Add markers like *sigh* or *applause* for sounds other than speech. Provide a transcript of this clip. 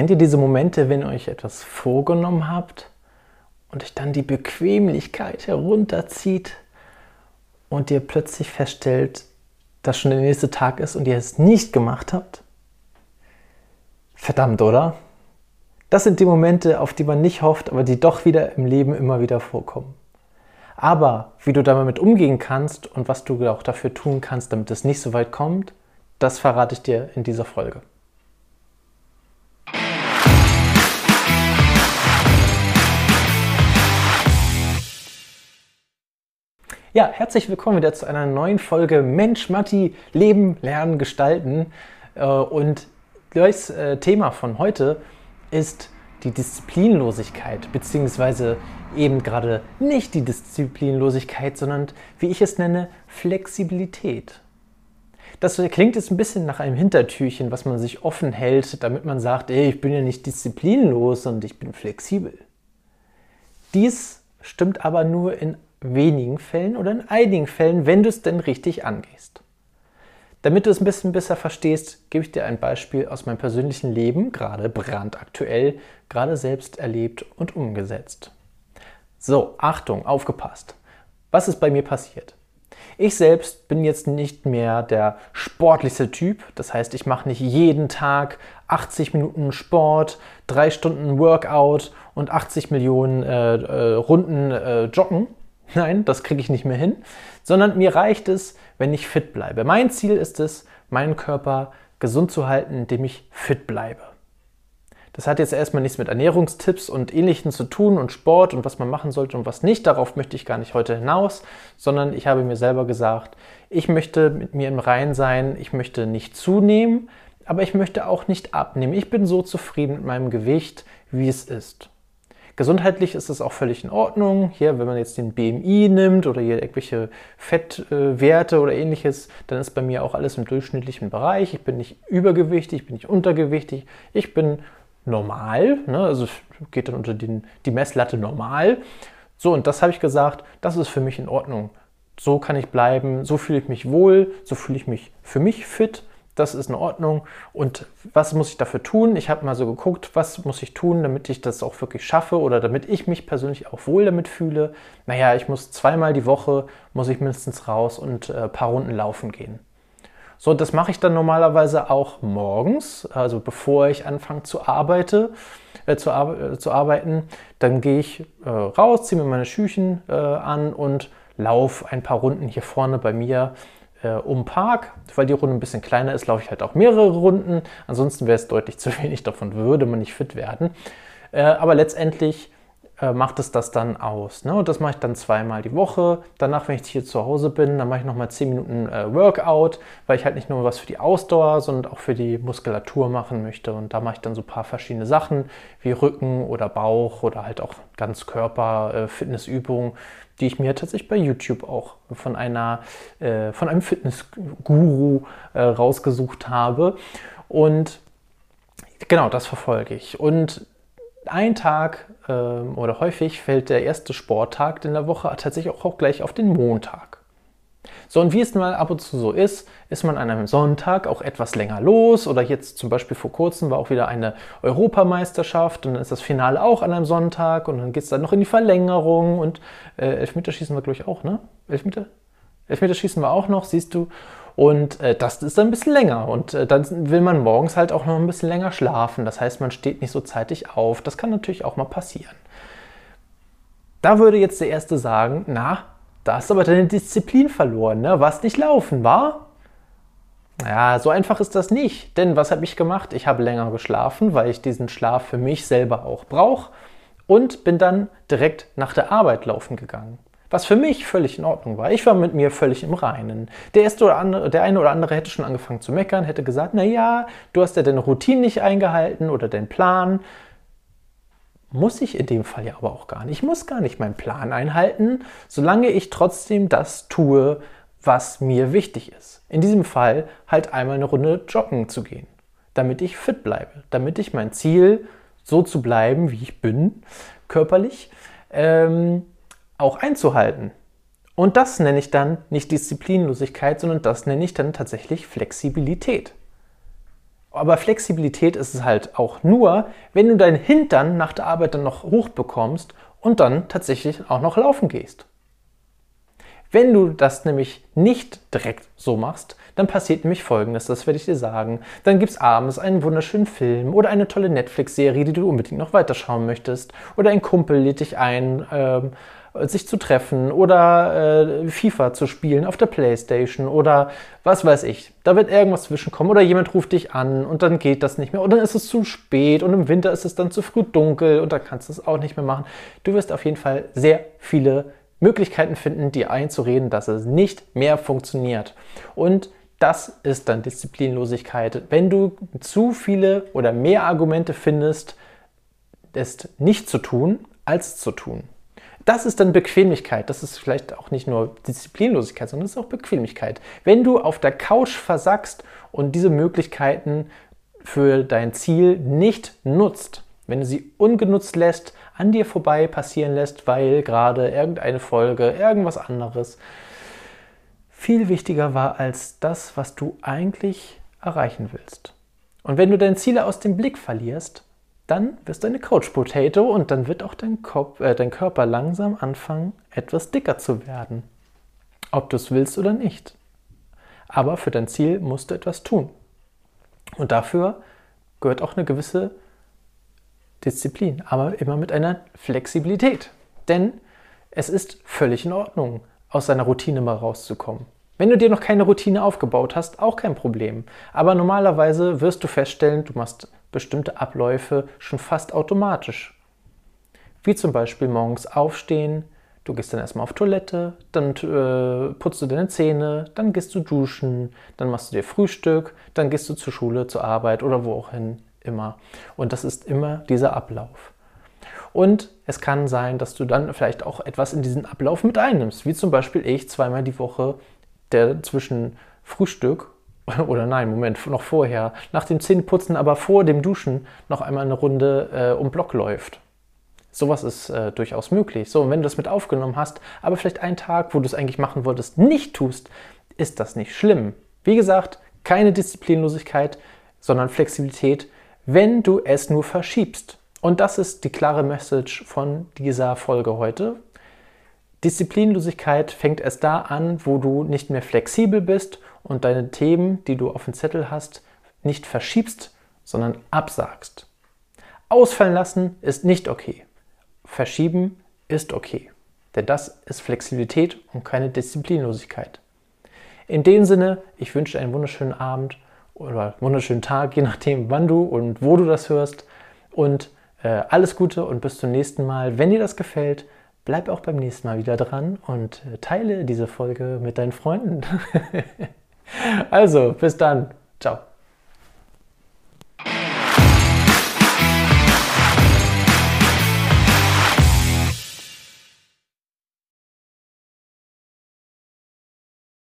Kennt ihr diese Momente, wenn ihr euch etwas vorgenommen habt und euch dann die Bequemlichkeit herunterzieht und ihr plötzlich feststellt, dass schon der nächste Tag ist und ihr es nicht gemacht habt? Verdammt, oder? Das sind die Momente, auf die man nicht hofft, aber die doch wieder im Leben immer wieder vorkommen. Aber wie du damit umgehen kannst und was du auch dafür tun kannst, damit es nicht so weit kommt, das verrate ich dir in dieser Folge. Ja, herzlich willkommen wieder zu einer neuen Folge Mensch, Matti, Leben, Lernen, Gestalten. Äh, und das äh, Thema von heute ist die Disziplinlosigkeit, beziehungsweise eben gerade nicht die Disziplinlosigkeit, sondern wie ich es nenne, Flexibilität. Das klingt jetzt ein bisschen nach einem Hintertürchen, was man sich offen hält, damit man sagt, ey, ich bin ja nicht disziplinlos und ich bin flexibel. Dies stimmt aber nur in wenigen Fällen oder in einigen Fällen, wenn du es denn richtig angehst. Damit du es ein bisschen besser verstehst, gebe ich dir ein Beispiel aus meinem persönlichen Leben, gerade brandaktuell, gerade selbst erlebt und umgesetzt. So, Achtung, aufgepasst. Was ist bei mir passiert? Ich selbst bin jetzt nicht mehr der sportlichste Typ. Das heißt, ich mache nicht jeden Tag 80 Minuten Sport, drei Stunden Workout und 80 Millionen äh, äh, Runden äh, Joggen. Nein, das kriege ich nicht mehr hin, sondern mir reicht es, wenn ich fit bleibe. Mein Ziel ist es, meinen Körper gesund zu halten, indem ich fit bleibe. Das hat jetzt erstmal nichts mit Ernährungstipps und Ähnlichem zu tun und Sport und was man machen sollte und was nicht. Darauf möchte ich gar nicht heute hinaus, sondern ich habe mir selber gesagt, ich möchte mit mir im Rein sein, ich möchte nicht zunehmen, aber ich möchte auch nicht abnehmen. Ich bin so zufrieden mit meinem Gewicht, wie es ist. Gesundheitlich ist es auch völlig in Ordnung. Hier, wenn man jetzt den BMI nimmt oder hier irgendwelche Fettwerte oder ähnliches, dann ist bei mir auch alles im durchschnittlichen Bereich. Ich bin nicht übergewichtig, ich bin nicht untergewichtig, ich bin normal, ne? also geht dann unter den, die Messlatte normal. So, und das habe ich gesagt, das ist für mich in Ordnung. So kann ich bleiben, so fühle ich mich wohl, so fühle ich mich für mich fit das ist in Ordnung. Und was muss ich dafür tun? Ich habe mal so geguckt, was muss ich tun, damit ich das auch wirklich schaffe oder damit ich mich persönlich auch wohl damit fühle. Naja, ich muss zweimal die Woche, muss ich mindestens raus und ein äh, paar Runden laufen gehen. So, das mache ich dann normalerweise auch morgens, also bevor ich anfange zu, arbeite, äh, zu, ar äh, zu, arbeiten. Dann gehe ich äh, raus, ziehe mir meine Schüchen äh, an und laufe ein paar Runden hier vorne bei mir äh, um Park. Weil die Runde ein bisschen kleiner ist, laufe ich halt auch mehrere Runden. Ansonsten wäre es deutlich *laughs* zu wenig, davon würde man nicht fit werden. Äh, aber letztendlich äh, macht es das dann aus. Ne? Und das mache ich dann zweimal die Woche. Danach, wenn ich hier zu Hause bin, dann mache ich nochmal 10 Minuten äh, Workout, weil ich halt nicht nur was für die Ausdauer, sondern auch für die Muskulatur machen möchte. Und da mache ich dann so ein paar verschiedene Sachen wie Rücken oder Bauch oder halt auch Ganzkörper-Fitnessübungen, äh, die ich mir tatsächlich bei YouTube auch von einer, äh, von einem Fitnessguru äh, rausgesucht habe. Und genau, das verfolge ich. Und ein Tag ähm, oder häufig fällt der erste Sporttag in der Woche tatsächlich auch, auch gleich auf den Montag. So, und wie es mal ab und zu so ist, ist man an einem Sonntag auch etwas länger los oder jetzt zum Beispiel vor kurzem war auch wieder eine Europameisterschaft und dann ist das Finale auch an einem Sonntag und dann geht es dann noch in die Verlängerung und äh, Elfmeterschießen wir, glaube ich, auch, ne? Elfmeter? Elfmeterschießen wir auch noch, siehst du. Und äh, das ist dann ein bisschen länger. Und äh, dann will man morgens halt auch noch ein bisschen länger schlafen. Das heißt, man steht nicht so zeitig auf. Das kann natürlich auch mal passieren. Da würde jetzt der Erste sagen, na, da hast du aber deine Disziplin verloren, ne? Was nicht laufen, war? Ja, so einfach ist das nicht. Denn was habe ich gemacht? Ich habe länger geschlafen, weil ich diesen Schlaf für mich selber auch brauche. Und bin dann direkt nach der Arbeit laufen gegangen. Was für mich völlig in Ordnung war. Ich war mit mir völlig im Reinen. Der, erste oder andere, der eine oder andere hätte schon angefangen zu meckern, hätte gesagt, na ja, du hast ja deine Routine nicht eingehalten oder deinen Plan. Muss ich in dem Fall ja aber auch gar nicht. Ich muss gar nicht meinen Plan einhalten, solange ich trotzdem das tue, was mir wichtig ist. In diesem Fall halt einmal eine Runde joggen zu gehen, damit ich fit bleibe, damit ich mein Ziel, so zu bleiben, wie ich bin, körperlich, ähm, auch einzuhalten. Und das nenne ich dann nicht Disziplinlosigkeit, sondern das nenne ich dann tatsächlich Flexibilität. Aber Flexibilität ist es halt auch nur, wenn du deinen Hintern nach der Arbeit dann noch hochbekommst und dann tatsächlich auch noch laufen gehst. Wenn du das nämlich nicht direkt so machst, dann passiert nämlich Folgendes, das werde ich dir sagen. Dann gibt es abends einen wunderschönen Film oder eine tolle Netflix-Serie, die du unbedingt noch weiterschauen möchtest. Oder ein Kumpel lädt dich ein, ähm, sich zu treffen oder äh, FIFA zu spielen auf der Playstation oder was weiß ich. Da wird irgendwas zwischenkommen oder jemand ruft dich an und dann geht das nicht mehr oder dann ist es zu spät und im Winter ist es dann zu früh dunkel und dann kannst du es auch nicht mehr machen. Du wirst auf jeden Fall sehr viele Möglichkeiten finden, dir einzureden, dass es nicht mehr funktioniert. Und das ist dann Disziplinlosigkeit. Wenn du zu viele oder mehr Argumente findest, es nicht zu tun, als zu tun. Das ist dann Bequemlichkeit. Das ist vielleicht auch nicht nur Disziplinlosigkeit, sondern es ist auch Bequemlichkeit. Wenn du auf der Couch versackst und diese Möglichkeiten für dein Ziel nicht nutzt, wenn du sie ungenutzt lässt, an dir vorbei passieren lässt, weil gerade irgendeine Folge, irgendwas anderes viel wichtiger war als das, was du eigentlich erreichen willst. Und wenn du deine Ziele aus dem Blick verlierst, dann wirst du eine Couch Potato und dann wird auch dein, Kopf, äh, dein Körper langsam anfangen, etwas dicker zu werden. Ob du es willst oder nicht. Aber für dein Ziel musst du etwas tun. Und dafür gehört auch eine gewisse Disziplin, aber immer mit einer Flexibilität. Denn es ist völlig in Ordnung, aus seiner Routine mal rauszukommen. Wenn du dir noch keine Routine aufgebaut hast, auch kein Problem. Aber normalerweise wirst du feststellen, du machst bestimmte Abläufe schon fast automatisch. Wie zum Beispiel morgens aufstehen, du gehst dann erstmal auf Toilette, dann äh, putzt du deine Zähne, dann gehst du duschen, dann machst du dir Frühstück, dann gehst du zur Schule, zur Arbeit oder wo auch hin immer. Und das ist immer dieser Ablauf. Und es kann sein, dass du dann vielleicht auch etwas in diesen Ablauf mit einnimmst, wie zum Beispiel ich zweimal die Woche, der zwischen Frühstück *laughs* oder nein, Moment, noch vorher, nach dem Zähneputzen, aber vor dem Duschen noch einmal eine Runde äh, um Block läuft. Sowas ist äh, durchaus möglich. So, und wenn du das mit aufgenommen hast, aber vielleicht einen Tag, wo du es eigentlich machen wolltest, nicht tust, ist das nicht schlimm. Wie gesagt, keine Disziplinlosigkeit, sondern Flexibilität wenn du es nur verschiebst. Und das ist die klare Message von dieser Folge heute. Disziplinlosigkeit fängt erst da an, wo du nicht mehr flexibel bist und deine Themen, die du auf dem Zettel hast, nicht verschiebst, sondern absagst. Ausfallen lassen ist nicht okay. Verschieben ist okay. Denn das ist Flexibilität und keine Disziplinlosigkeit. In dem Sinne, ich wünsche dir einen wunderschönen Abend oder wunderschönen Tag, je nachdem, wann du und wo du das hörst. Und äh, alles Gute und bis zum nächsten Mal. Wenn dir das gefällt, bleib auch beim nächsten Mal wieder dran und äh, teile diese Folge mit deinen Freunden. *laughs* also, bis dann. Ciao.